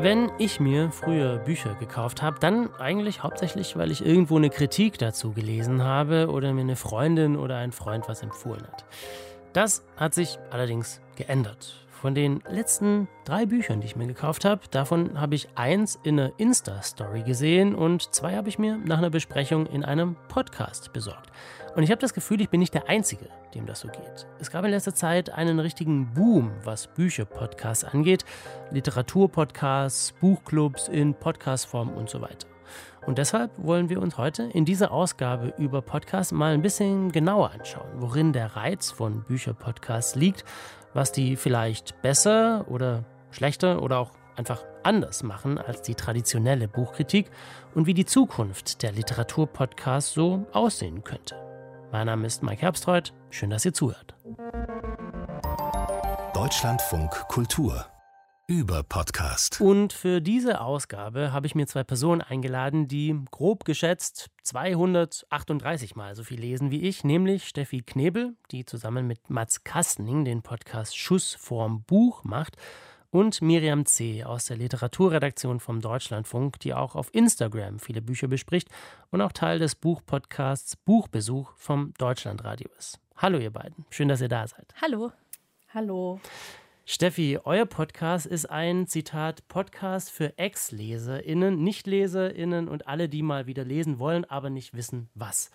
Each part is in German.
Wenn ich mir früher Bücher gekauft habe, dann eigentlich hauptsächlich, weil ich irgendwo eine Kritik dazu gelesen habe oder mir eine Freundin oder ein Freund was empfohlen hat. Das hat sich allerdings geändert. Von den letzten drei Büchern, die ich mir gekauft habe, davon habe ich eins in einer Insta-Story gesehen und zwei habe ich mir nach einer Besprechung in einem Podcast besorgt. Und ich habe das Gefühl, ich bin nicht der Einzige, dem das so geht. Es gab in letzter Zeit einen richtigen Boom, was Bücher-Podcasts angeht. Literaturpodcasts, Buchclubs in Podcastform und so weiter. Und deshalb wollen wir uns heute in dieser Ausgabe über Podcasts mal ein bisschen genauer anschauen, worin der Reiz von Bücherpodcasts liegt was die vielleicht besser oder schlechter oder auch einfach anders machen als die traditionelle Buchkritik und wie die Zukunft der Literaturpodcasts so aussehen könnte. Mein Name ist Mike Herbstreuth. Schön, dass ihr zuhört. Deutschlandfunk Kultur über Podcast. Und für diese Ausgabe habe ich mir zwei Personen eingeladen, die grob geschätzt 238 Mal so viel lesen wie ich, nämlich Steffi Knebel, die zusammen mit Mats Kastning den Podcast Schuss vorm Buch macht, und Miriam C. aus der Literaturredaktion vom Deutschlandfunk, die auch auf Instagram viele Bücher bespricht und auch Teil des Buchpodcasts Buchbesuch vom Deutschlandradio ist. Hallo ihr beiden, schön, dass ihr da seid. Hallo. Hallo. Steffi, euer Podcast ist ein Zitat Podcast für Ex-LeserInnen, Nicht-LeserInnen und alle, die mal wieder lesen wollen, aber nicht wissen, was.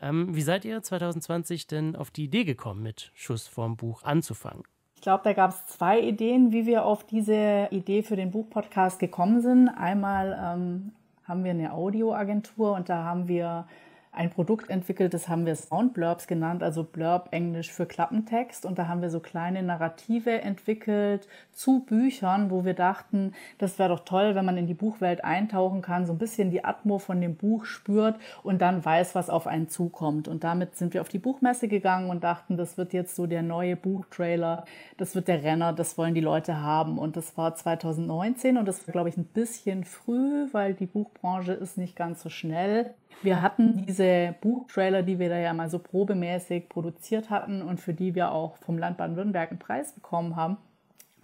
Ähm, wie seid ihr 2020 denn auf die Idee gekommen, mit Schuss vorm Buch anzufangen? Ich glaube, da gab es zwei Ideen, wie wir auf diese Idee für den Buchpodcast gekommen sind. Einmal ähm, haben wir eine Audioagentur und da haben wir ein Produkt entwickelt, das haben wir Soundblurbs genannt, also Blurb Englisch für Klappentext. Und da haben wir so kleine Narrative entwickelt zu Büchern, wo wir dachten, das wäre doch toll, wenn man in die Buchwelt eintauchen kann, so ein bisschen die Atmo von dem Buch spürt und dann weiß, was auf einen zukommt. Und damit sind wir auf die Buchmesse gegangen und dachten, das wird jetzt so der neue Buchtrailer, das wird der Renner, das wollen die Leute haben. Und das war 2019 und das war, glaube ich, ein bisschen früh, weil die Buchbranche ist nicht ganz so schnell. Wir hatten diese Buchtrailer, die wir da ja mal so probemäßig produziert hatten und für die wir auch vom Land Baden-Württemberg einen Preis bekommen haben.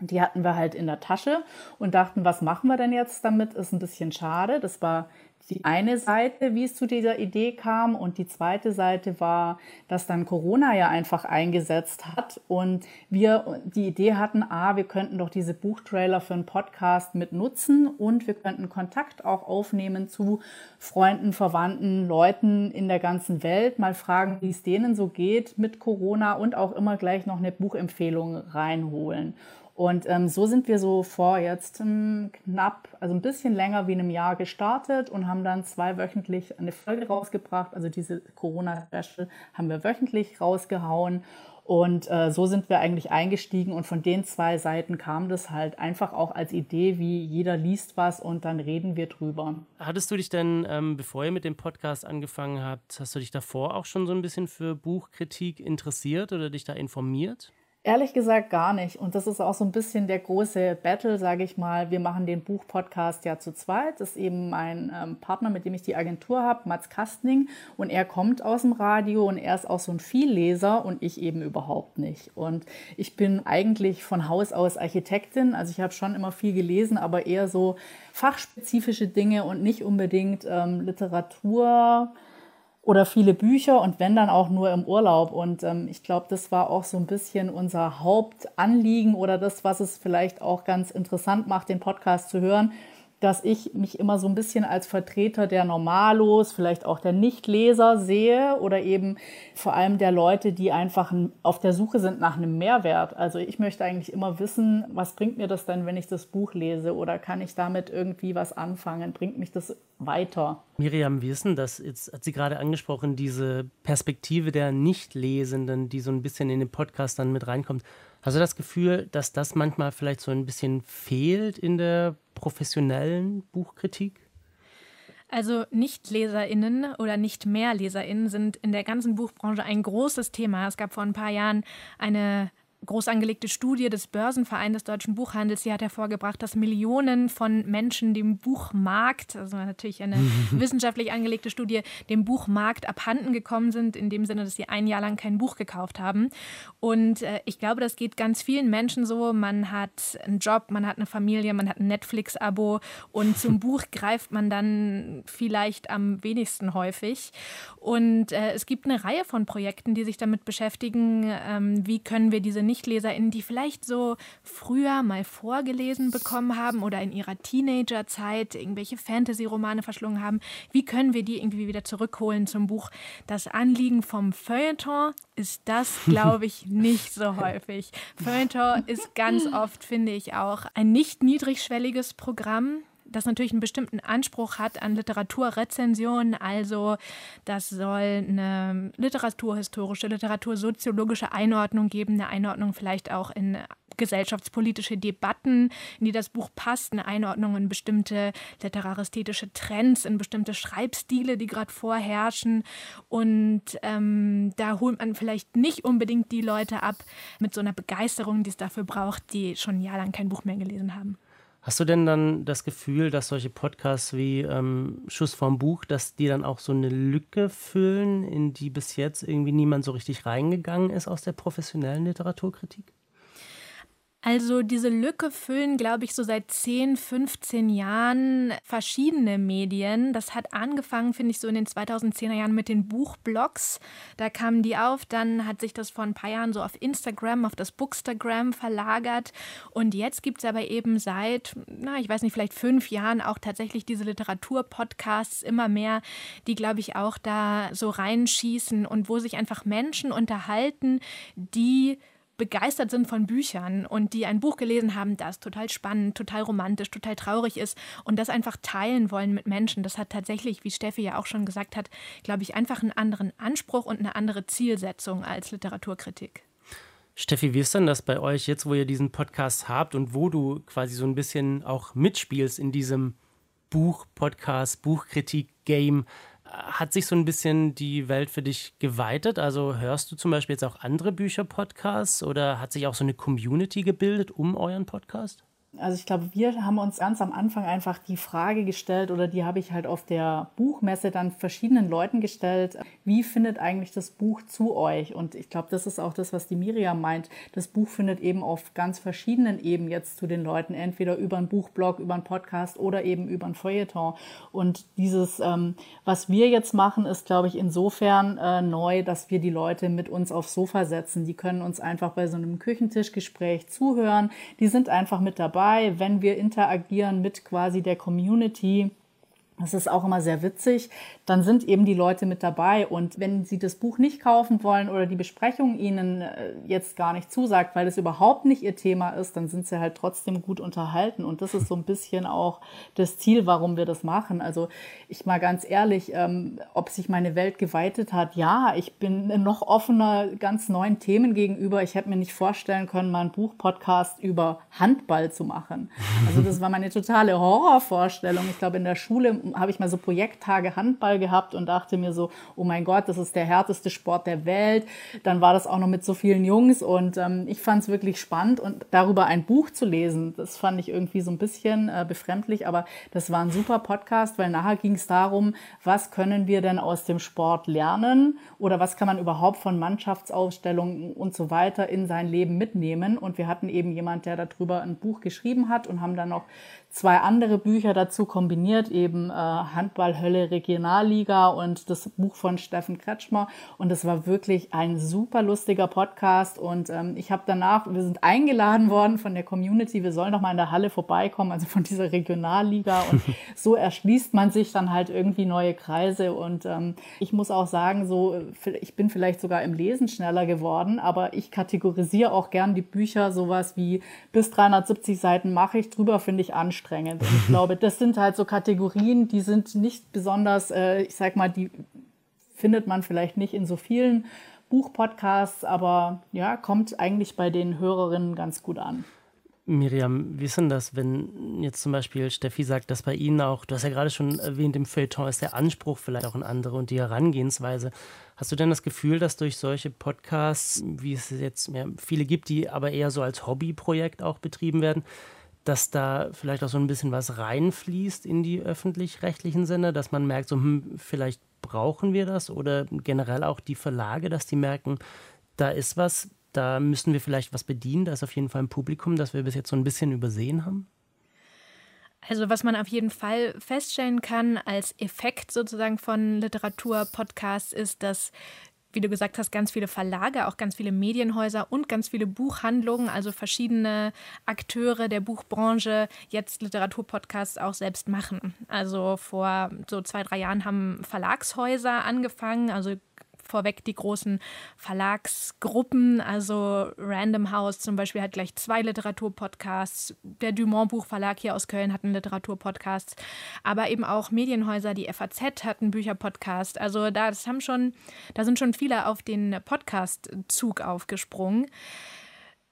Die hatten wir halt in der Tasche und dachten, was machen wir denn jetzt damit? Ist ein bisschen schade. Das war die eine Seite, wie es zu dieser Idee kam. Und die zweite Seite war, dass dann Corona ja einfach eingesetzt hat und wir die Idee hatten, ah, wir könnten doch diese Buchtrailer für einen Podcast mit nutzen und wir könnten Kontakt auch aufnehmen zu Freunden, Verwandten, Leuten in der ganzen Welt, mal fragen, wie es denen so geht mit Corona und auch immer gleich noch eine Buchempfehlung reinholen. Und ähm, so sind wir so vor jetzt ähm, knapp, also ein bisschen länger wie einem Jahr gestartet und haben dann zweiwöchentlich eine Folge rausgebracht. Also diese Corona-Special haben wir wöchentlich rausgehauen. Und äh, so sind wir eigentlich eingestiegen und von den zwei Seiten kam das halt einfach auch als Idee, wie jeder liest was und dann reden wir drüber. Hattest du dich denn, ähm, bevor ihr mit dem Podcast angefangen habt, hast du dich davor auch schon so ein bisschen für Buchkritik interessiert oder dich da informiert? Ehrlich gesagt gar nicht. Und das ist auch so ein bisschen der große Battle, sage ich mal. Wir machen den Buchpodcast ja zu zweit. Das ist eben mein ähm, Partner, mit dem ich die Agentur habe, Mats Kastning. Und er kommt aus dem Radio und er ist auch so ein Vielleser und ich eben überhaupt nicht. Und ich bin eigentlich von Haus aus Architektin. Also ich habe schon immer viel gelesen, aber eher so fachspezifische Dinge und nicht unbedingt ähm, Literatur oder viele Bücher und wenn dann auch nur im Urlaub. Und ähm, ich glaube, das war auch so ein bisschen unser Hauptanliegen oder das, was es vielleicht auch ganz interessant macht, den Podcast zu hören, dass ich mich immer so ein bisschen als Vertreter der Normalos, vielleicht auch der Nichtleser sehe oder eben vor allem der Leute, die einfach auf der Suche sind nach einem Mehrwert. Also ich möchte eigentlich immer wissen, was bringt mir das denn, wenn ich das Buch lese oder kann ich damit irgendwie was anfangen? Bringt mich das weiter? Miriam, wie ist denn das? Jetzt hat sie gerade angesprochen, diese Perspektive der Nichtlesenden, die so ein bisschen in den Podcast dann mit reinkommt. Hast du das Gefühl, dass das manchmal vielleicht so ein bisschen fehlt in der professionellen Buchkritik? Also Nichtleserinnen oder nicht mehr Leserinnen sind in der ganzen Buchbranche ein großes Thema. Es gab vor ein paar Jahren eine groß angelegte Studie des Börsenvereins des deutschen Buchhandels, die hat hervorgebracht, dass Millionen von Menschen dem Buchmarkt, also natürlich eine wissenschaftlich angelegte Studie, dem Buchmarkt abhanden gekommen sind, in dem Sinne, dass sie ein Jahr lang kein Buch gekauft haben. Und äh, ich glaube, das geht ganz vielen Menschen so. Man hat einen Job, man hat eine Familie, man hat ein Netflix-Abo und zum Buch greift man dann vielleicht am wenigsten häufig. Und äh, es gibt eine Reihe von Projekten, die sich damit beschäftigen, ähm, wie können wir diese NichtleserInnen, die vielleicht so früher mal vorgelesen bekommen haben oder in ihrer Teenagerzeit irgendwelche Fantasy-Romane verschlungen haben, wie können wir die irgendwie wieder zurückholen zum Buch? Das Anliegen vom Feuilleton ist das, glaube ich, nicht so häufig. Feuilleton ist ganz oft, finde ich, auch ein nicht niedrigschwelliges Programm das natürlich einen bestimmten Anspruch hat an Literaturrezension. Also das soll eine literaturhistorische, literatursoziologische Einordnung geben, eine Einordnung vielleicht auch in gesellschaftspolitische Debatten, in die das Buch passt, eine Einordnung in bestimmte literarästhetische Trends, in bestimmte Schreibstile, die gerade vorherrschen. Und ähm, da holt man vielleicht nicht unbedingt die Leute ab mit so einer Begeisterung, die es dafür braucht, die schon ein Jahr lang kein Buch mehr gelesen haben. Hast du denn dann das Gefühl, dass solche Podcasts wie ähm, Schuss vom Buch, dass die dann auch so eine Lücke füllen, in die bis jetzt irgendwie niemand so richtig reingegangen ist aus der professionellen Literaturkritik? Also diese Lücke füllen, glaube ich, so seit 10, 15 Jahren verschiedene Medien. Das hat angefangen, finde ich, so in den 2010er Jahren mit den Buchblogs. Da kamen die auf, dann hat sich das vor ein paar Jahren so auf Instagram, auf das Bookstagram verlagert. Und jetzt gibt es aber eben seit, na, ich weiß nicht, vielleicht fünf Jahren auch tatsächlich diese Literaturpodcasts immer mehr, die, glaube ich, auch da so reinschießen und wo sich einfach Menschen unterhalten, die begeistert sind von Büchern und die ein Buch gelesen haben, das total spannend, total romantisch, total traurig ist und das einfach teilen wollen mit Menschen. Das hat tatsächlich, wie Steffi ja auch schon gesagt hat, glaube ich, einfach einen anderen Anspruch und eine andere Zielsetzung als Literaturkritik. Steffi, wie ist denn das bei euch jetzt, wo ihr diesen Podcast habt und wo du quasi so ein bisschen auch mitspielst in diesem Buch-Podcast, Buchkritik-Game? Hat sich so ein bisschen die Welt für dich geweitet? Also hörst du zum Beispiel jetzt auch andere Bücher-Podcasts oder hat sich auch so eine Community gebildet um euren Podcast? Also ich glaube, wir haben uns ganz am Anfang einfach die Frage gestellt oder die habe ich halt auf der Buchmesse dann verschiedenen Leuten gestellt. Wie findet eigentlich das Buch zu euch? Und ich glaube, das ist auch das, was die Miriam meint. Das Buch findet eben auf ganz verschiedenen Ebenen jetzt zu den Leuten, entweder über einen Buchblog, über einen Podcast oder eben über ein Feuilleton. Und dieses, ähm, was wir jetzt machen, ist, glaube ich, insofern äh, neu, dass wir die Leute mit uns aufs Sofa setzen. Die können uns einfach bei so einem Küchentischgespräch zuhören. Die sind einfach mit dabei dabei, wenn wir interagieren mit quasi der Community. Das ist auch immer sehr witzig. Dann sind eben die Leute mit dabei. Und wenn sie das Buch nicht kaufen wollen oder die Besprechung ihnen äh, jetzt gar nicht zusagt, weil es überhaupt nicht ihr Thema ist, dann sind sie halt trotzdem gut unterhalten. Und das ist so ein bisschen auch das Ziel, warum wir das machen. Also ich mal ganz ehrlich, ähm, ob sich meine Welt geweitet hat, ja, ich bin noch offener ganz neuen Themen gegenüber. Ich hätte mir nicht vorstellen können, mal einen Buchpodcast über Handball zu machen. Also das war meine totale Horrorvorstellung. Ich glaube, in der Schule habe ich mal so Projekttage Handball gehabt und dachte mir so, oh mein Gott, das ist der härteste Sport der Welt. Dann war das auch noch mit so vielen Jungs und ähm, ich fand es wirklich spannend und darüber ein Buch zu lesen, das fand ich irgendwie so ein bisschen äh, befremdlich, aber das war ein super Podcast, weil nachher ging es darum, was können wir denn aus dem Sport lernen oder was kann man überhaupt von Mannschaftsausstellungen und so weiter in sein Leben mitnehmen und wir hatten eben jemand, der darüber ein Buch geschrieben hat und haben dann noch zwei andere Bücher dazu kombiniert, eben äh, Handballhölle Regionalliga und das Buch von Steffen Kretschmer. Und es war wirklich ein super lustiger Podcast. Und ähm, ich habe danach, wir sind eingeladen worden von der Community, wir sollen noch mal in der Halle vorbeikommen, also von dieser Regionalliga. Und so erschließt man sich dann halt irgendwie neue Kreise. Und ähm, ich muss auch sagen, so, ich bin vielleicht sogar im Lesen schneller geworden, aber ich kategorisiere auch gern die Bücher, sowas wie bis 370 Seiten mache ich drüber, finde ich anstrengend anstrengend. Ich glaube, das sind halt so Kategorien, die sind nicht besonders, äh, ich sag mal, die findet man vielleicht nicht in so vielen Buchpodcasts, aber ja, kommt eigentlich bei den Hörerinnen ganz gut an. Miriam, wie ist denn das, wenn jetzt zum Beispiel Steffi sagt, dass bei Ihnen auch, du hast ja gerade schon erwähnt, im Feuilleton ist der Anspruch vielleicht auch ein anderer und die Herangehensweise. Hast du denn das Gefühl, dass durch solche Podcasts, wie es jetzt mehr viele gibt, die aber eher so als Hobbyprojekt auch betrieben werden, dass da vielleicht auch so ein bisschen was reinfließt in die öffentlich-rechtlichen Sender, dass man merkt, so, hm, vielleicht brauchen wir das oder generell auch die Verlage, dass die merken, da ist was, da müssen wir vielleicht was bedienen. Da ist auf jeden Fall ein Publikum, das wir bis jetzt so ein bisschen übersehen haben. Also was man auf jeden Fall feststellen kann als Effekt sozusagen von Literaturpodcasts ist, dass wie du gesagt hast, ganz viele Verlage, auch ganz viele Medienhäuser und ganz viele Buchhandlungen, also verschiedene Akteure der Buchbranche jetzt Literaturpodcasts auch selbst machen. Also vor so zwei, drei Jahren haben Verlagshäuser angefangen, also vorweg die großen Verlagsgruppen. Also Random House zum Beispiel hat gleich zwei Literaturpodcasts. Der Dumont Buchverlag hier aus Köln hat einen Literaturpodcast. Aber eben auch Medienhäuser, die FAZ hat einen Bücherpodcast. Also da, das haben schon, da sind schon viele auf den Podcast-Zug aufgesprungen.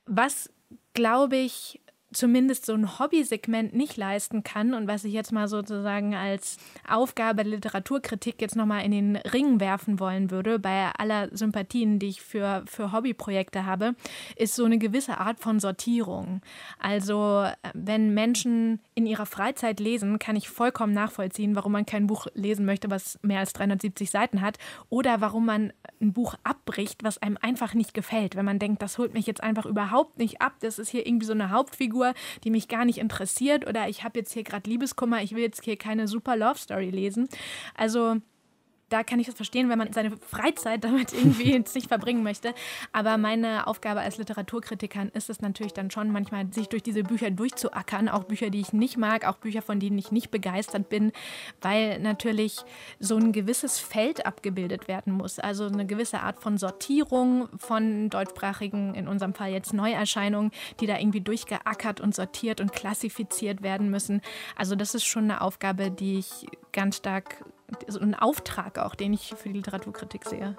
Was, glaube ich, zumindest so ein Hobbysegment nicht leisten kann und was ich jetzt mal sozusagen als Aufgabe der Literaturkritik jetzt nochmal in den Ring werfen wollen würde, bei aller Sympathien, die ich für, für Hobbyprojekte habe, ist so eine gewisse Art von Sortierung. Also wenn Menschen in ihrer Freizeit lesen, kann ich vollkommen nachvollziehen, warum man kein Buch lesen möchte, was mehr als 370 Seiten hat oder warum man ein Buch abbricht, was einem einfach nicht gefällt. Wenn man denkt, das holt mich jetzt einfach überhaupt nicht ab, das ist hier irgendwie so eine Hauptfigur, die mich gar nicht interessiert oder ich habe jetzt hier gerade Liebeskummer, ich will jetzt hier keine super Love Story lesen. Also da kann ich das verstehen, wenn man seine Freizeit damit irgendwie jetzt nicht verbringen möchte. Aber meine Aufgabe als Literaturkritikerin ist es natürlich dann schon manchmal, sich durch diese Bücher durchzuackern, auch Bücher, die ich nicht mag, auch Bücher, von denen ich nicht begeistert bin, weil natürlich so ein gewisses Feld abgebildet werden muss. Also eine gewisse Art von Sortierung von deutschsprachigen, in unserem Fall jetzt Neuerscheinungen, die da irgendwie durchgeackert und sortiert und klassifiziert werden müssen. Also das ist schon eine Aufgabe, die ich ganz stark so ein Auftrag auch, den ich für die Literaturkritik sehe.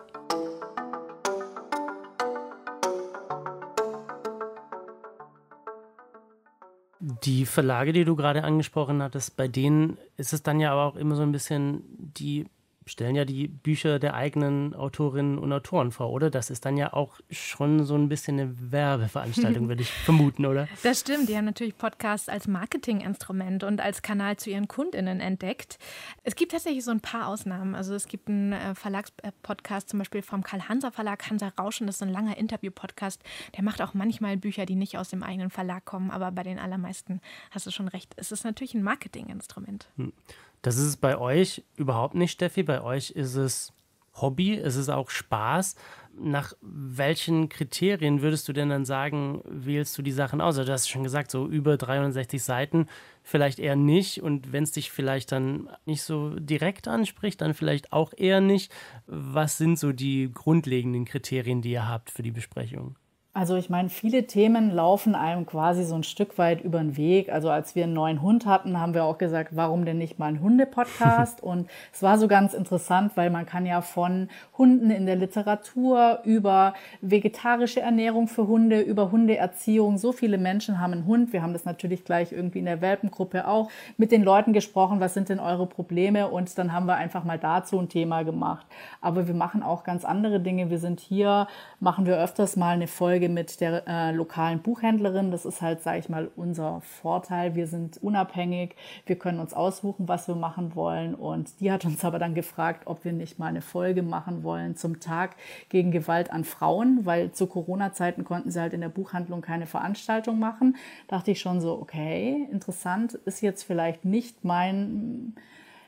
Die Verlage, die du gerade angesprochen hattest, bei denen ist es dann ja aber auch immer so ein bisschen die stellen ja die Bücher der eigenen Autorinnen und Autoren vor, oder? Das ist dann ja auch schon so ein bisschen eine Werbeveranstaltung, würde ich vermuten, oder? Das stimmt. Die haben natürlich Podcasts als Marketinginstrument und als Kanal zu ihren KundInnen entdeckt. Es gibt tatsächlich so ein paar Ausnahmen. Also es gibt einen äh, Verlagspodcast zum Beispiel vom Karl-Hanser Verlag, Hansa Rauschen, das ist ein langer Interview-Podcast. Der macht auch manchmal Bücher, die nicht aus dem eigenen Verlag kommen, aber bei den allermeisten hast du schon recht. Es ist natürlich ein Marketinginstrument. Hm. Das ist es bei euch überhaupt nicht, Steffi. Bei euch ist es Hobby, es ist auch Spaß. Nach welchen Kriterien würdest du denn dann sagen, wählst du die Sachen aus? Also du hast schon gesagt, so über 360 Seiten vielleicht eher nicht. Und wenn es dich vielleicht dann nicht so direkt anspricht, dann vielleicht auch eher nicht. Was sind so die grundlegenden Kriterien, die ihr habt für die Besprechung? Also ich meine, viele Themen laufen einem quasi so ein Stück weit über den Weg. Also als wir einen neuen Hund hatten, haben wir auch gesagt, warum denn nicht mal ein Hunde-Podcast? Und es war so ganz interessant, weil man kann ja von Hunden in der Literatur über vegetarische Ernährung für Hunde, über Hundeerziehung. So viele Menschen haben einen Hund. Wir haben das natürlich gleich irgendwie in der Welpengruppe auch mit den Leuten gesprochen. Was sind denn eure Probleme? Und dann haben wir einfach mal dazu ein Thema gemacht. Aber wir machen auch ganz andere Dinge. Wir sind hier, machen wir öfters mal eine Folge Folge mit der äh, lokalen Buchhändlerin. Das ist halt, sage ich mal, unser Vorteil. Wir sind unabhängig, wir können uns aussuchen, was wir machen wollen. Und die hat uns aber dann gefragt, ob wir nicht mal eine Folge machen wollen zum Tag gegen Gewalt an Frauen, weil zu Corona-Zeiten konnten sie halt in der Buchhandlung keine Veranstaltung machen. dachte ich schon so, okay, interessant, ist jetzt vielleicht nicht mein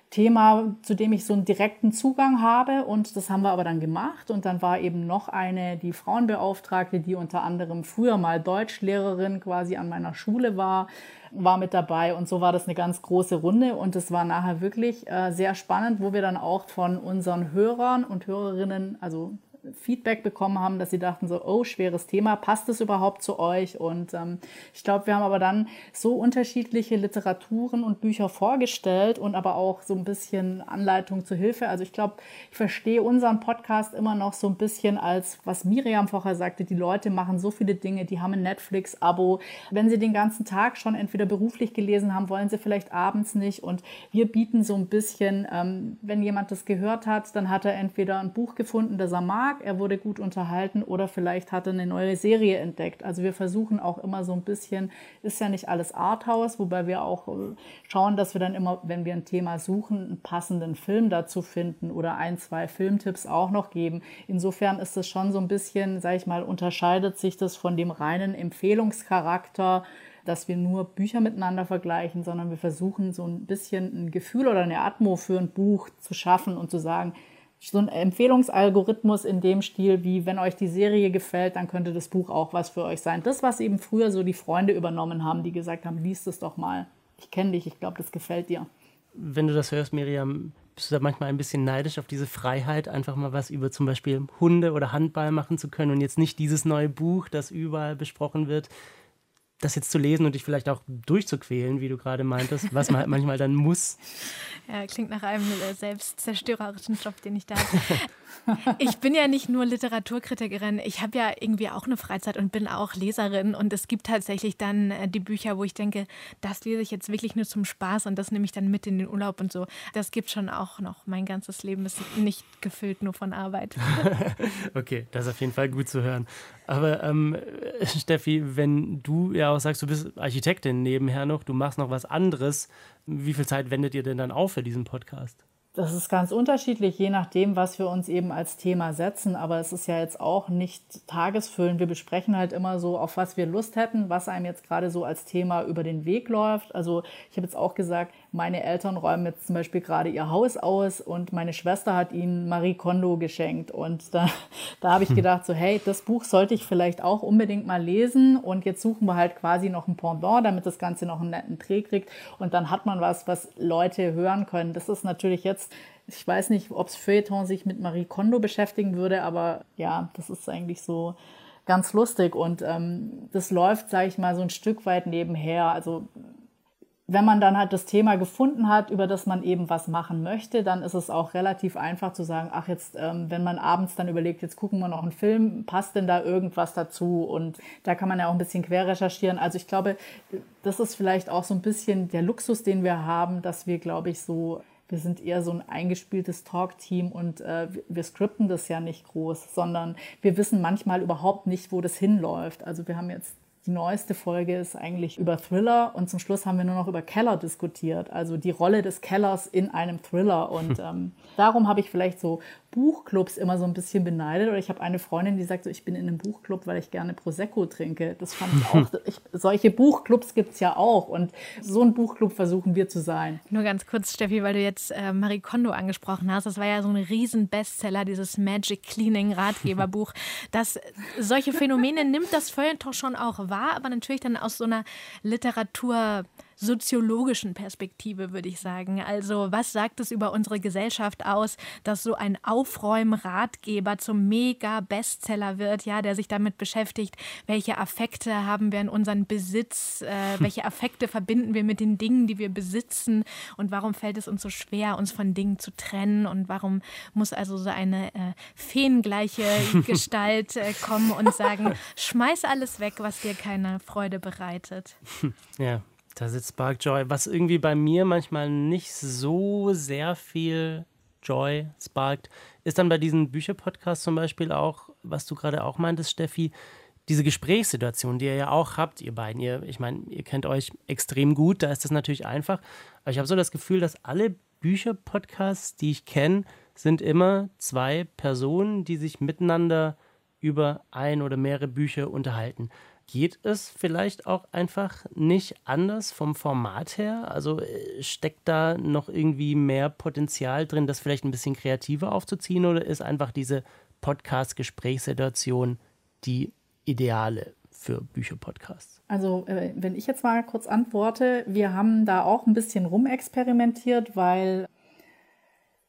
Thema, zu dem ich so einen direkten Zugang habe. Und das haben wir aber dann gemacht. Und dann war eben noch eine, die Frauenbeauftragte, die unter anderem früher mal Deutschlehrerin quasi an meiner Schule war, war mit dabei. Und so war das eine ganz große Runde. Und es war nachher wirklich äh, sehr spannend, wo wir dann auch von unseren Hörern und Hörerinnen, also Feedback bekommen haben, dass sie dachten so, oh, schweres Thema, passt es überhaupt zu euch? Und ähm, ich glaube, wir haben aber dann so unterschiedliche Literaturen und Bücher vorgestellt und aber auch so ein bisschen Anleitung zur Hilfe. Also ich glaube, ich verstehe unseren Podcast immer noch so ein bisschen als, was Miriam vorher sagte, die Leute machen so viele Dinge, die haben ein Netflix-Abo. Wenn sie den ganzen Tag schon entweder beruflich gelesen haben, wollen sie vielleicht abends nicht. Und wir bieten so ein bisschen, ähm, wenn jemand das gehört hat, dann hat er entweder ein Buch gefunden, das er mag, er wurde gut unterhalten oder vielleicht hat er eine neue Serie entdeckt. Also wir versuchen auch immer so ein bisschen, ist ja nicht alles Arthouse, wobei wir auch äh, schauen, dass wir dann immer, wenn wir ein Thema suchen, einen passenden Film dazu finden oder ein, zwei Filmtipps auch noch geben. Insofern ist es schon so ein bisschen, sage ich mal, unterscheidet sich das von dem reinen Empfehlungscharakter, dass wir nur Bücher miteinander vergleichen, sondern wir versuchen so ein bisschen ein Gefühl oder eine Atmo für ein Buch zu schaffen und zu sagen, so ein Empfehlungsalgorithmus in dem Stil, wie wenn euch die Serie gefällt, dann könnte das Buch auch was für euch sein. Das, was eben früher so die Freunde übernommen haben, die gesagt haben, liest es doch mal. Ich kenne dich, ich glaube, das gefällt dir. Wenn du das hörst, Miriam, bist du da manchmal ein bisschen neidisch auf diese Freiheit, einfach mal was über zum Beispiel Hunde oder Handball machen zu können und jetzt nicht dieses neue Buch, das überall besprochen wird, das jetzt zu lesen und dich vielleicht auch durchzuquälen, wie du gerade meintest, was man halt manchmal dann muss. Ja, klingt nach einem äh, selbstzerstörerischen Job, den ich da habe. Ich bin ja nicht nur Literaturkritikerin, ich habe ja irgendwie auch eine Freizeit und bin auch Leserin. Und es gibt tatsächlich dann äh, die Bücher, wo ich denke, das lese ich jetzt wirklich nur zum Spaß und das nehme ich dann mit in den Urlaub und so. Das gibt schon auch noch. Mein ganzes Leben ist nicht gefüllt nur von Arbeit. okay, das ist auf jeden Fall gut zu hören. Aber ähm, Steffi, wenn du ja auch sagst, du bist Architektin nebenher noch, du machst noch was anderes, wie viel Zeit wendet ihr denn dann auf für diesen Podcast? Das ist ganz unterschiedlich, je nachdem, was wir uns eben als Thema setzen. Aber es ist ja jetzt auch nicht tagesfüllend. Wir besprechen halt immer so, auf was wir Lust hätten, was einem jetzt gerade so als Thema über den Weg läuft. Also ich habe jetzt auch gesagt, meine Eltern räumen jetzt zum Beispiel gerade ihr Haus aus und meine Schwester hat ihnen Marie Kondo geschenkt. Und da, da habe ich hm. gedacht, so hey, das Buch sollte ich vielleicht auch unbedingt mal lesen. Und jetzt suchen wir halt quasi noch ein Pendant, damit das Ganze noch einen netten Dreh kriegt. Und dann hat man was, was Leute hören können. Das ist natürlich jetzt ich weiß nicht, ob es Feuilleton sich mit Marie Kondo beschäftigen würde, aber ja, das ist eigentlich so ganz lustig und ähm, das läuft, sage ich mal, so ein Stück weit nebenher. Also wenn man dann halt das Thema gefunden hat, über das man eben was machen möchte, dann ist es auch relativ einfach zu sagen, ach jetzt, ähm, wenn man abends dann überlegt, jetzt gucken wir noch einen Film, passt denn da irgendwas dazu? Und da kann man ja auch ein bisschen quer recherchieren. Also ich glaube, das ist vielleicht auch so ein bisschen der Luxus, den wir haben, dass wir, glaube ich, so wir sind eher so ein eingespieltes Talk-Team und äh, wir skripten das ja nicht groß, sondern wir wissen manchmal überhaupt nicht, wo das hinläuft. Also wir haben jetzt die neueste Folge ist eigentlich über Thriller und zum Schluss haben wir nur noch über Keller diskutiert, also die Rolle des Kellers in einem Thriller. Und ähm, darum habe ich vielleicht so Buchclubs immer so ein bisschen beneidet. Oder ich habe eine Freundin, die sagt so, ich bin in einem Buchclub, weil ich gerne Prosecco trinke. Das fand ich auch. Ich, solche Buchclubs gibt es ja auch. Und so ein Buchclub versuchen wir zu sein. Nur ganz kurz, Steffi, weil du jetzt äh, Marie Kondo angesprochen hast. Das war ja so ein Riesen-Bestseller, dieses Magic Cleaning Ratgeberbuch. Das, solche Phänomene nimmt das Feuilleton schon auch wahr, aber natürlich dann aus so einer Literatur- soziologischen Perspektive, würde ich sagen. Also was sagt es über unsere Gesellschaft aus, dass so ein Aufräumratgeber zum Mega-Bestseller wird, ja, der sich damit beschäftigt, welche Affekte haben wir in unserem Besitz, äh, welche Affekte verbinden wir mit den Dingen, die wir besitzen und warum fällt es uns so schwer, uns von Dingen zu trennen und warum muss also so eine äh, feengleiche Gestalt äh, kommen und sagen, schmeiß alles weg, was dir keine Freude bereitet. Ja, da sitzt Spark Joy, was irgendwie bei mir manchmal nicht so sehr viel Joy sparkt, ist dann bei diesen Bücherpodcasts zum Beispiel auch, was du gerade auch meintest, Steffi, diese Gesprächssituation, die ihr ja auch habt, ihr beiden, ihr, ich meine, ihr kennt euch extrem gut, da ist das natürlich einfach. Aber ich habe so das Gefühl, dass alle Bücherpodcasts, die ich kenne, sind immer zwei Personen, die sich miteinander über ein oder mehrere Bücher unterhalten. Geht es vielleicht auch einfach nicht anders vom Format her? Also äh, steckt da noch irgendwie mehr Potenzial drin, das vielleicht ein bisschen kreativer aufzuziehen oder ist einfach diese Podcast-Gesprächssituation die ideale für Bücherpodcasts? Also, äh, wenn ich jetzt mal kurz antworte, wir haben da auch ein bisschen rumexperimentiert, weil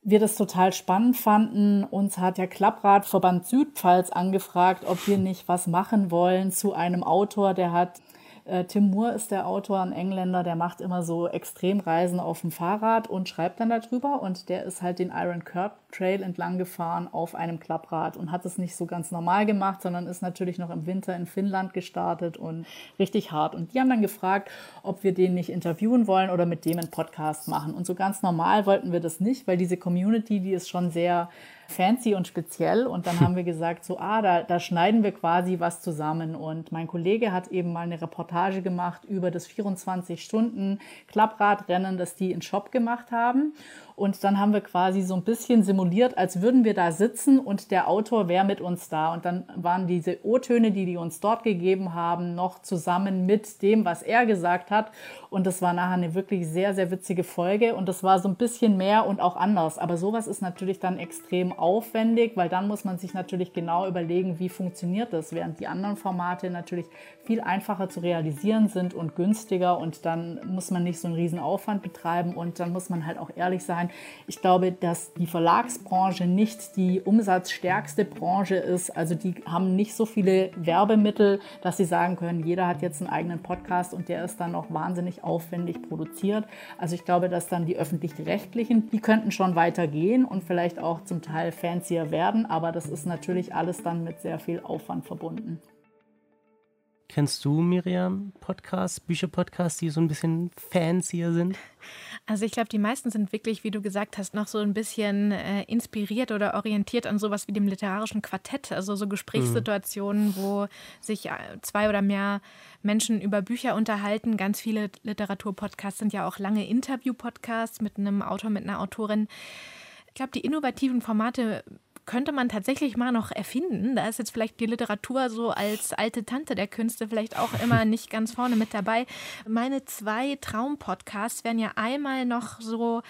wir das total spannend fanden. Uns hat der Klappradverband Südpfalz angefragt, ob wir nicht was machen wollen zu einem Autor, der hat äh, Tim Moore ist der Autor, ein Engländer, der macht immer so Extremreisen auf dem Fahrrad und schreibt dann darüber. Und der ist halt den Iron Curb Trail entlang gefahren auf einem Klapprad und hat es nicht so ganz normal gemacht, sondern ist natürlich noch im Winter in Finnland gestartet und richtig hart. Und die haben dann gefragt, ob wir den nicht interviewen wollen oder mit dem einen Podcast machen. Und so ganz normal wollten wir das nicht, weil diese Community, die ist schon sehr fancy und speziell. Und dann haben wir gesagt, so, ah, da, da schneiden wir quasi was zusammen. Und mein Kollege hat eben mal eine Reportage gemacht über das 24-Stunden-Klappradrennen, das die in Shop gemacht haben. Und dann haben wir quasi so ein bisschen simuliert, als würden wir da sitzen und der Autor wäre mit uns da. Und dann waren diese O-Töne, die die uns dort gegeben haben, noch zusammen mit dem, was er gesagt hat. Und das war nachher eine wirklich sehr, sehr witzige Folge. Und das war so ein bisschen mehr und auch anders. Aber sowas ist natürlich dann extrem aufwendig, weil dann muss man sich natürlich genau überlegen, wie funktioniert das, während die anderen Formate natürlich viel einfacher zu realisieren sind und günstiger. Und dann muss man nicht so einen riesen Aufwand betreiben. Und dann muss man halt auch ehrlich sein, ich glaube, dass die Verlagsbranche nicht die umsatzstärkste Branche ist. Also die haben nicht so viele Werbemittel, dass sie sagen können, jeder hat jetzt einen eigenen Podcast und der ist dann auch wahnsinnig aufwendig produziert. Also ich glaube, dass dann die öffentlich-rechtlichen, die könnten schon weitergehen und vielleicht auch zum Teil fancier werden, aber das ist natürlich alles dann mit sehr viel Aufwand verbunden. Kennst du, Miriam, Podcasts, Bücherpodcasts, die so ein bisschen fancier sind? Also ich glaube, die meisten sind wirklich, wie du gesagt hast, noch so ein bisschen äh, inspiriert oder orientiert an sowas wie dem literarischen Quartett. Also so Gesprächssituationen, mhm. wo sich äh, zwei oder mehr Menschen über Bücher unterhalten. Ganz viele Literaturpodcasts sind ja auch lange Interview-Podcasts mit einem Autor, mit einer Autorin. Ich glaube, die innovativen Formate könnte man tatsächlich mal noch erfinden. Da ist jetzt vielleicht die Literatur so als alte Tante der Künste vielleicht auch immer nicht ganz vorne mit dabei. Meine zwei Traumpodcasts wären ja einmal noch so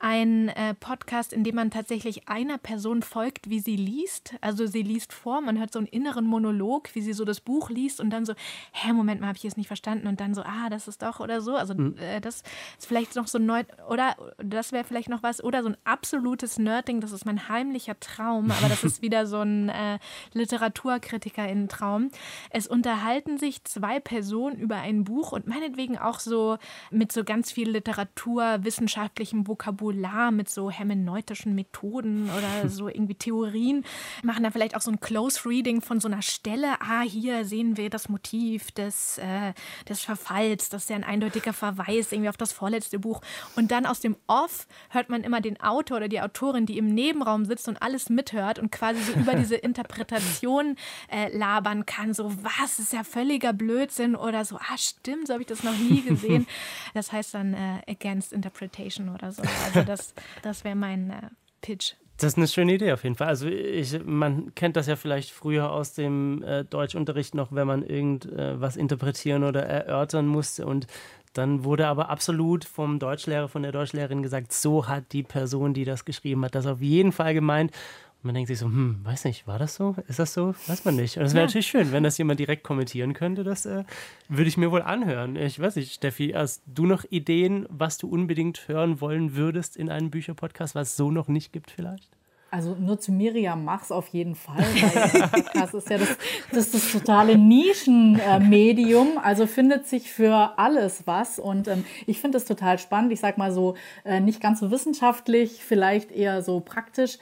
ein äh, Podcast, in dem man tatsächlich einer Person folgt, wie sie liest. Also sie liest vor, man hört so einen inneren Monolog, wie sie so das Buch liest und dann so, hä, Moment mal, habe ich es nicht verstanden und dann so, ah, das ist doch oder so. Also mhm. äh, das ist vielleicht noch so neu oder das wäre vielleicht noch was oder so ein absolutes Nerding, das ist mein heimlicher Traum, aber das ist wieder so ein äh, Literaturkritiker-Traum. Es unterhalten sich zwei Personen über ein Buch und meinetwegen auch so mit so ganz viel literaturwissenschaftlichem Vokabular Vokabular mit so hermeneutischen Methoden oder so irgendwie Theorien, machen da vielleicht auch so ein Close Reading von so einer Stelle. Ah, hier sehen wir das Motiv des, äh, des Verfalls. Das ist ja ein eindeutiger Verweis irgendwie auf das vorletzte Buch. Und dann aus dem Off hört man immer den Autor oder die Autorin, die im Nebenraum sitzt und alles mithört und quasi so über diese Interpretation äh, labern kann. So, was ist ja völliger Blödsinn oder so, ah, stimmt, so habe ich das noch nie gesehen. Das heißt dann äh, Against Interpretation oder so. Also also das, das wäre mein äh, Pitch. Das ist eine schöne Idee auf jeden Fall. Also ich, man kennt das ja vielleicht früher aus dem äh, Deutschunterricht noch, wenn man irgendwas äh, interpretieren oder erörtern musste und dann wurde aber absolut vom Deutschlehrer, von der Deutschlehrerin gesagt, so hat die Person, die das geschrieben hat, das auf jeden Fall gemeint man denkt sich so, hm, weiß nicht, war das so? Ist das so? Weiß man nicht. Und es wäre ja. natürlich schön, wenn das jemand direkt kommentieren könnte. Das äh, würde ich mir wohl anhören. Ich weiß nicht, Steffi, hast du noch Ideen, was du unbedingt hören wollen würdest in einem Bücherpodcast, was es so noch nicht gibt vielleicht? Also nur zu Miriam mach's auf jeden Fall, weil das ist ja das, das, ist das totale Nischenmedium. Also findet sich für alles was. Und ähm, ich finde es total spannend. Ich sag mal so, äh, nicht ganz so wissenschaftlich, vielleicht eher so praktisch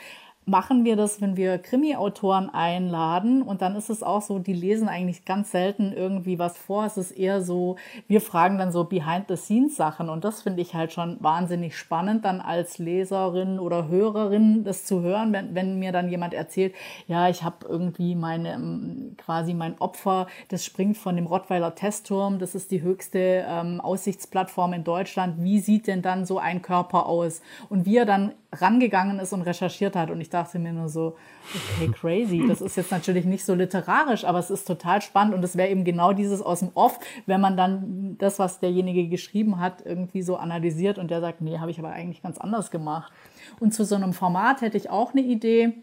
machen wir das, wenn wir Krimi-Autoren einladen. Und dann ist es auch so, die lesen eigentlich ganz selten irgendwie was vor. Es ist eher so, wir fragen dann so Behind-the-Scenes-Sachen. Und das finde ich halt schon wahnsinnig spannend, dann als Leserin oder Hörerin das zu hören, wenn, wenn mir dann jemand erzählt, ja, ich habe irgendwie meine, ähm, quasi mein Opfer, das springt von dem Rottweiler Testturm. Das ist die höchste ähm, Aussichtsplattform in Deutschland. Wie sieht denn dann so ein Körper aus? Und wie er dann rangegangen ist und recherchiert hat. Und ich dachte mir nur so, okay, crazy. Das ist jetzt natürlich nicht so literarisch, aber es ist total spannend. Und es wäre eben genau dieses aus dem Off, wenn man dann das, was derjenige geschrieben hat, irgendwie so analysiert und der sagt, nee, habe ich aber eigentlich ganz anders gemacht. Und zu so einem Format hätte ich auch eine Idee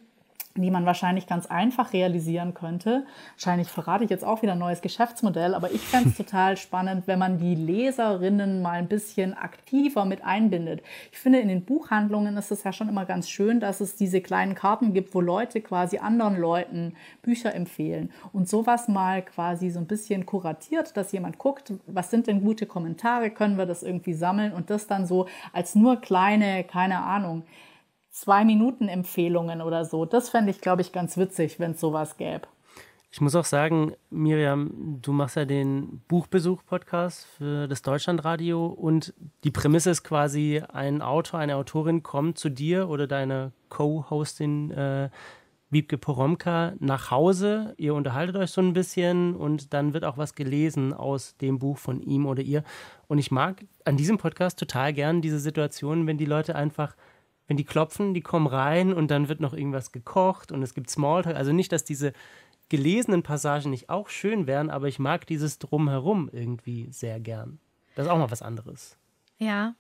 die man wahrscheinlich ganz einfach realisieren könnte. Wahrscheinlich verrate ich jetzt auch wieder ein neues Geschäftsmodell, aber ich fände es total spannend, wenn man die Leserinnen mal ein bisschen aktiver mit einbindet. Ich finde, in den Buchhandlungen ist es ja schon immer ganz schön, dass es diese kleinen Karten gibt, wo Leute quasi anderen Leuten Bücher empfehlen. Und sowas mal quasi so ein bisschen kuratiert, dass jemand guckt, was sind denn gute Kommentare, können wir das irgendwie sammeln und das dann so als nur kleine, keine Ahnung, Zwei-Minuten-Empfehlungen oder so. Das fände ich, glaube ich, ganz witzig, wenn es sowas gäbe. Ich muss auch sagen, Miriam, du machst ja den Buchbesuch-Podcast für das Deutschlandradio und die Prämisse ist quasi, ein Autor, eine Autorin kommt zu dir oder deine Co-Hostin äh, Wiebke Poromka nach Hause. Ihr unterhaltet euch so ein bisschen und dann wird auch was gelesen aus dem Buch von ihm oder ihr. Und ich mag an diesem Podcast total gern diese Situation, wenn die Leute einfach wenn die klopfen, die kommen rein und dann wird noch irgendwas gekocht und es gibt Smalltalk. Also nicht, dass diese gelesenen Passagen nicht auch schön wären, aber ich mag dieses Drumherum irgendwie sehr gern. Das ist auch mal was anderes. Ja,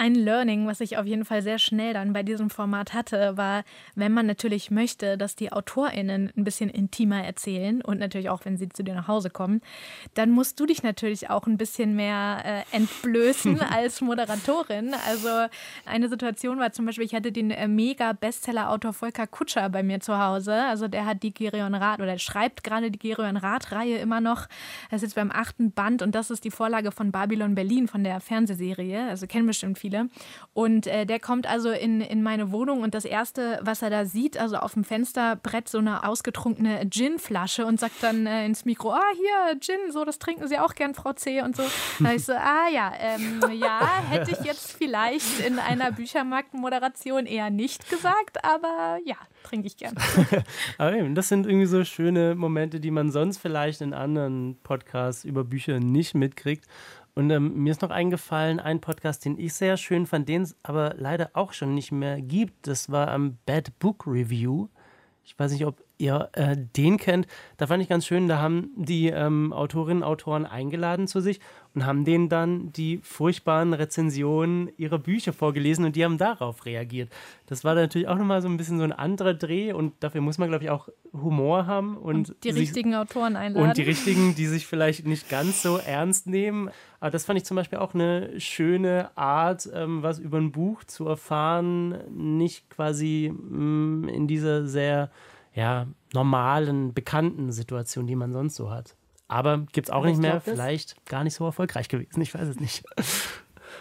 ein Learning, was ich auf jeden Fall sehr schnell dann bei diesem Format hatte, war, wenn man natürlich möchte, dass die AutorInnen ein bisschen intimer erzählen und natürlich auch, wenn sie zu dir nach Hause kommen, dann musst du dich natürlich auch ein bisschen mehr äh, entblößen als Moderatorin. Also eine Situation war zum Beispiel, ich hatte den äh, mega Bestseller-Autor Volker Kutscher bei mir zu Hause. Also der hat die Gerion Rath oder schreibt gerade die Gerion Rath-Reihe immer noch. Er ist jetzt beim achten Band und das ist die Vorlage von Babylon Berlin, von der Fernsehserie. Also kennen bestimmt viele viele. Und äh, der kommt also in, in meine Wohnung und das Erste, was er da sieht, also auf dem Fensterbrett so eine ausgetrunkene Gin-Flasche und sagt dann äh, ins Mikro, ah, hier, Gin, so, das trinken Sie auch gern, Frau C. und so. Da ich so, ah ja, ähm, ja, hätte ich jetzt vielleicht in einer Büchermarktmoderation eher nicht gesagt, aber ja, trinke ich gern. aber eben, das sind irgendwie so schöne Momente, die man sonst vielleicht in anderen Podcasts über Bücher nicht mitkriegt. Und ähm, mir ist noch eingefallen, ein Podcast, den ich sehr schön fand, den es aber leider auch schon nicht mehr gibt. Das war am Bad Book Review. Ich weiß nicht, ob ihr äh, den kennt. Da fand ich ganz schön, da haben die ähm, Autorinnen und Autoren eingeladen zu sich und haben denen dann die furchtbaren Rezensionen ihrer Bücher vorgelesen und die haben darauf reagiert. Das war natürlich auch nochmal so ein bisschen so ein anderer Dreh und dafür muss man, glaube ich, auch Humor haben und, und die sich, richtigen Autoren einladen. Und die richtigen, die sich vielleicht nicht ganz so ernst nehmen. Aber das fand ich zum Beispiel auch eine schöne Art, ähm, was über ein Buch zu erfahren, nicht quasi mh, mm, in dieser sehr ja, normalen, bekannten Situation, die man sonst so hat. Aber gibt es auch nicht mehr, vielleicht gar nicht so erfolgreich gewesen, ich weiß es nicht.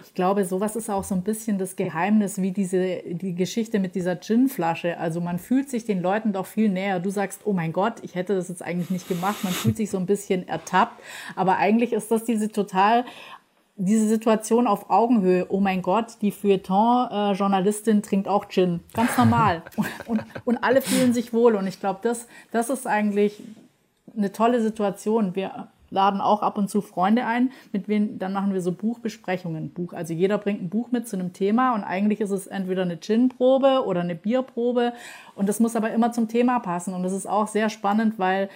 Ich glaube, sowas ist auch so ein bisschen das Geheimnis, wie diese die Geschichte mit dieser Gin-Flasche. Also man fühlt sich den Leuten doch viel näher. Du sagst, oh mein Gott, ich hätte das jetzt eigentlich nicht gemacht. Man fühlt sich so ein bisschen ertappt. Aber eigentlich ist das diese total diese Situation auf Augenhöhe, oh mein Gott, die Feuilleton-Journalistin trinkt auch Gin. Ganz normal. Und, und alle fühlen sich wohl. Und ich glaube, das, das ist eigentlich eine tolle Situation. Wir laden auch ab und zu Freunde ein, mit denen dann machen wir so Buchbesprechungen. Buch, also jeder bringt ein Buch mit zu einem Thema und eigentlich ist es entweder eine Gin-Probe oder eine Bierprobe und das muss aber immer zum Thema passen und das ist auch sehr spannend, weil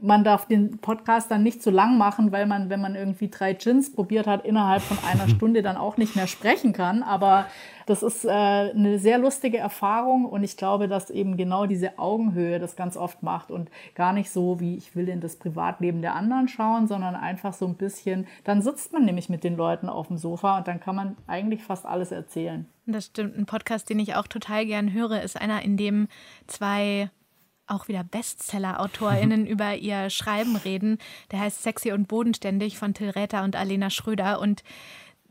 man darf den Podcast dann nicht zu lang machen, weil man, wenn man irgendwie drei Gins probiert hat, innerhalb von einer Stunde dann auch nicht mehr sprechen kann. Aber das ist äh, eine sehr lustige Erfahrung und ich glaube, dass eben genau diese Augenhöhe das ganz oft macht und gar nicht so, wie ich will in das Privatleben der anderen schauen, sondern einfach so ein bisschen, dann sitzt man nämlich mit den Leuten auf dem Sofa und dann kann man eigentlich fast alles erzählen. Das stimmt. Ein Podcast, den ich auch total gern höre, ist einer, in dem zwei auch wieder Bestseller-AutorInnen über ihr Schreiben reden. Der heißt Sexy und Bodenständig von Till Räther und Alena Schröder. Und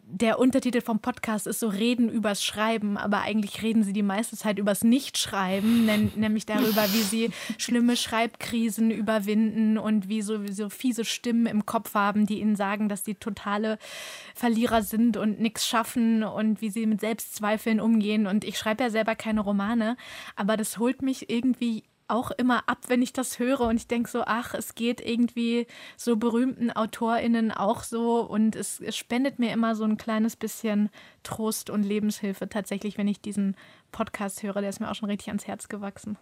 der Untertitel vom Podcast ist so Reden übers Schreiben, aber eigentlich reden sie die meiste Zeit übers Nichtschreiben, nämlich darüber, wie sie schlimme Schreibkrisen überwinden und wie so, wie so fiese Stimmen im Kopf haben, die ihnen sagen, dass sie totale Verlierer sind und nichts schaffen und wie sie mit Selbstzweifeln umgehen. Und ich schreibe ja selber keine Romane, aber das holt mich irgendwie auch immer ab, wenn ich das höre und ich denke so, ach, es geht irgendwie so berühmten AutorInnen auch so und es, es, spendet mir immer so ein kleines bisschen Trost und Lebenshilfe tatsächlich, wenn ich diesen Podcast höre. Der ist mir auch schon richtig ans Herz gewachsen.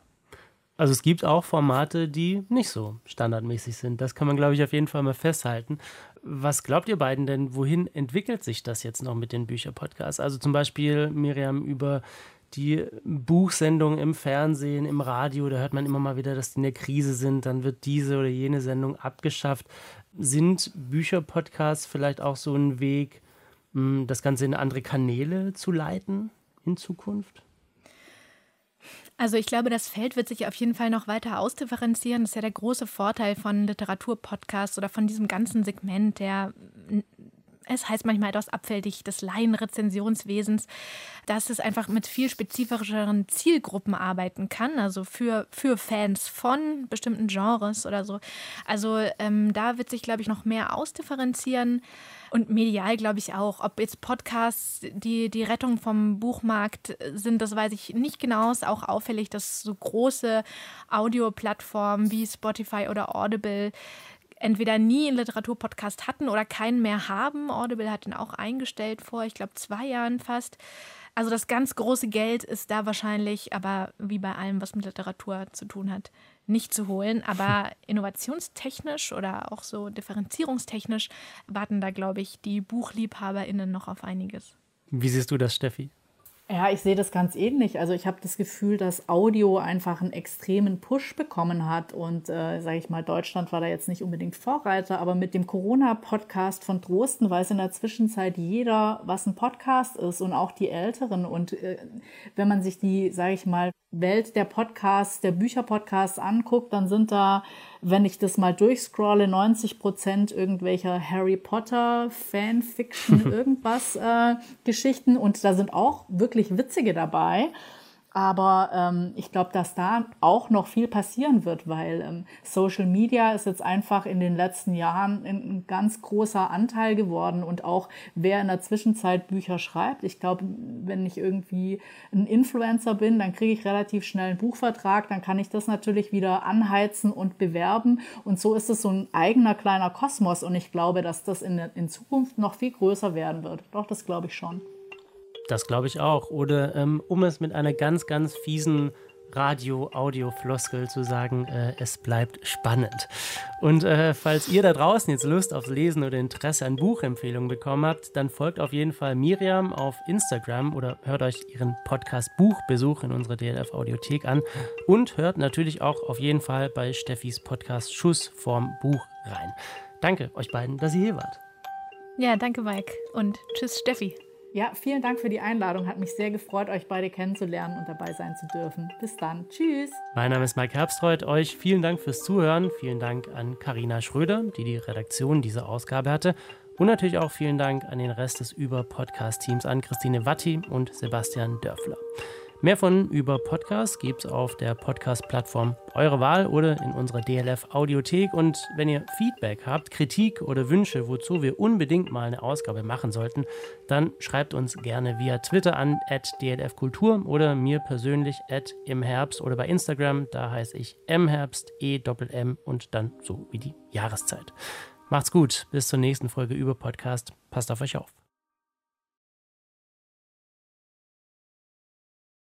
Also es gibt auch Formate, die nicht so standardmäßig sind. Das kann man, glaube ich, auf jeden Fall mal festhalten. Was glaubt ihr beiden denn, wohin entwickelt sich das jetzt noch mit den Bücherpodcasts? Also zum Beispiel, Miriam, über die Buchsendungen im Fernsehen, im Radio, da hört man immer mal wieder, dass die in der Krise sind, dann wird diese oder jene Sendung abgeschafft. Sind Bücherpodcasts vielleicht auch so ein Weg, hm, das Ganze in andere Kanäle zu leiten in Zukunft? Also ich glaube, das Feld wird sich auf jeden Fall noch weiter ausdifferenzieren. Das ist ja der große Vorteil von Literaturpodcasts oder von diesem ganzen Segment der es heißt manchmal etwas abfällig des Laienrezensionswesens, dass es einfach mit viel spezifischeren Zielgruppen arbeiten kann, also für, für Fans von bestimmten Genres oder so. Also ähm, da wird sich, glaube ich, noch mehr ausdifferenzieren. Und medial glaube ich auch. Ob jetzt Podcasts die, die Rettung vom Buchmarkt sind, das weiß ich nicht genau. Es ist auch auffällig, dass so große Audioplattformen wie Spotify oder Audible entweder nie einen Literaturpodcast hatten oder keinen mehr haben. Audible hat den auch eingestellt vor, ich glaube, zwei Jahren fast. Also das ganz große Geld ist da wahrscheinlich, aber wie bei allem, was mit Literatur zu tun hat, nicht zu holen. Aber innovationstechnisch oder auch so differenzierungstechnisch warten da, glaube ich, die BuchliebhaberInnen noch auf einiges. Wie siehst du das, Steffi? Ja, ich sehe das ganz ähnlich. Also ich habe das Gefühl, dass Audio einfach einen extremen Push bekommen hat. Und äh, sage ich mal, Deutschland war da jetzt nicht unbedingt Vorreiter, aber mit dem Corona-Podcast von Drosten weiß in der Zwischenzeit jeder, was ein Podcast ist und auch die Älteren. Und äh, wenn man sich die, sage ich mal, Welt der Podcasts, der Bücherpodcasts anguckt, dann sind da, wenn ich das mal durchscrolle, 90 Prozent irgendwelcher Harry Potter, Fanfiction, irgendwas äh, Geschichten und da sind auch wirklich witzige dabei. Aber ähm, ich glaube, dass da auch noch viel passieren wird, weil ähm, Social Media ist jetzt einfach in den letzten Jahren ein, ganz großer Anteil geworden und auch wer in der Zwischenzeit Bücher schreibt. Ich glaube, wenn ich irgendwie ein Influencer bin, dann kriege ich relativ schnell einen Buchvertrag, dann kann ich das natürlich wieder anheizen und bewerben. Und so ist es so ein eigener kleiner Kosmos. Und ich glaube, dass das in, in Zukunft noch viel größer werden wird. Doch, das glaube ich schon. Das glaube ich auch. Oder ähm, um es mit einer ganz, ganz fiesen Radio-Audio-Floskel zu sagen, äh, es bleibt spannend. Und äh, falls ihr da draußen jetzt Lust aufs Lesen oder Interesse an Buchempfehlungen bekommen habt, dann folgt auf jeden Fall Miriam auf Instagram oder hört euch ihren Podcast Buchbesuch in unserer DLF Audiothek an und hört natürlich auch auf jeden Fall bei Steffis Podcast Schuss vorm Buch rein. Danke euch beiden, dass ihr hier wart. Ja, danke Mike und tschüss Steffi. Ja, vielen Dank für die Einladung. Hat mich sehr gefreut, euch beide kennenzulernen und dabei sein zu dürfen. Bis dann. Tschüss. Mein Name ist Mike Herbstreuth. Euch vielen Dank fürs Zuhören. Vielen Dank an Karina Schröder, die die Redaktion dieser Ausgabe hatte. Und natürlich auch vielen Dank an den Rest des Über-Podcast-Teams, an Christine Watti und Sebastian Dörfler. Mehr von über Podcasts gibt es auf der Podcast-Plattform Eure Wahl oder in unserer DLF Audiothek. Und wenn ihr Feedback habt, Kritik oder Wünsche, wozu wir unbedingt mal eine Ausgabe machen sollten, dann schreibt uns gerne via Twitter an dlfkultur oder mir persönlich im Herbst oder bei Instagram. Da heiße ich mherbst, e m und dann so wie die Jahreszeit. Macht's gut, bis zur nächsten Folge über Podcast. Passt auf euch auf.